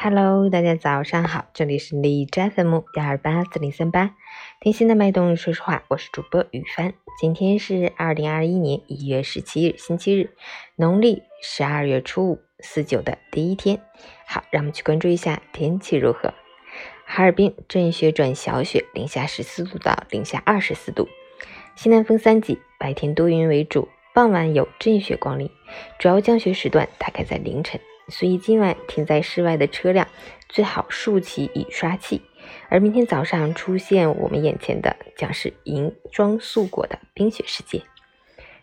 Hello，大家早上好，这里是荔枝 FM 幺二八四零三八，听心的脉动，说实话，我是主播雨帆。今天是二零二一年一月十七日，星期日，农历十二月初五，四九的第一天。好，让我们去关注一下天气如何。哈尔滨阵雪转小雪，零下十四度到零下二十四度，西南风三级，白天多云为主，傍晚有阵雪光临，主要降雪时段大概在凌晨。所以今晚停在室外的车辆最好竖起雨刷器，而明天早上出现我们眼前的将是银装素裹的冰雪世界。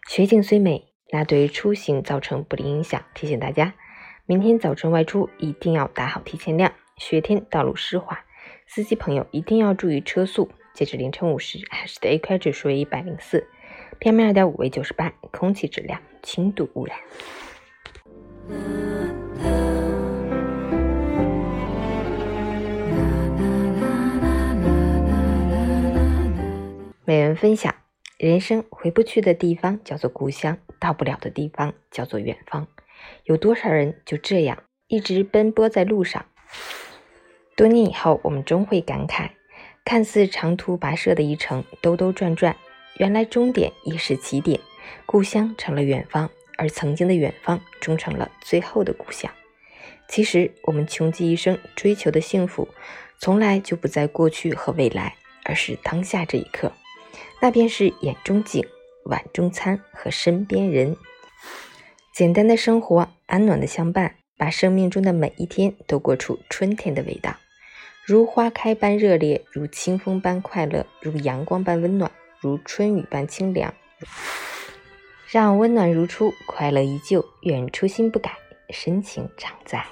雪景虽美，那对出行造成不利影响。提醒大家，明天早晨外出一定要打好提前量。雪天道路湿滑，司机朋友一定要注意车速。截至凌晨五时，海市的 AQI 指数为一百零四，PM 二点五为九十八，空气质量轻度污染。每人分享：人生回不去的地方叫做故乡，到不了的地方叫做远方。有多少人就这样一直奔波在路上？多年以后，我们终会感慨：看似长途跋涉的一程，兜兜转转，原来终点亦是起点。故乡成了远方，而曾经的远方终成了最后的故乡。其实，我们穷极一生追求的幸福，从来就不在过去和未来，而是当下这一刻。那便是眼中景、碗中餐和身边人。简单的生活，安暖的相伴，把生命中的每一天都过出春天的味道。如花开般热烈，如清风般快乐，如阳光般温暖，如春雨般清凉。让温暖如初，快乐依旧。愿初心不改，深情常在。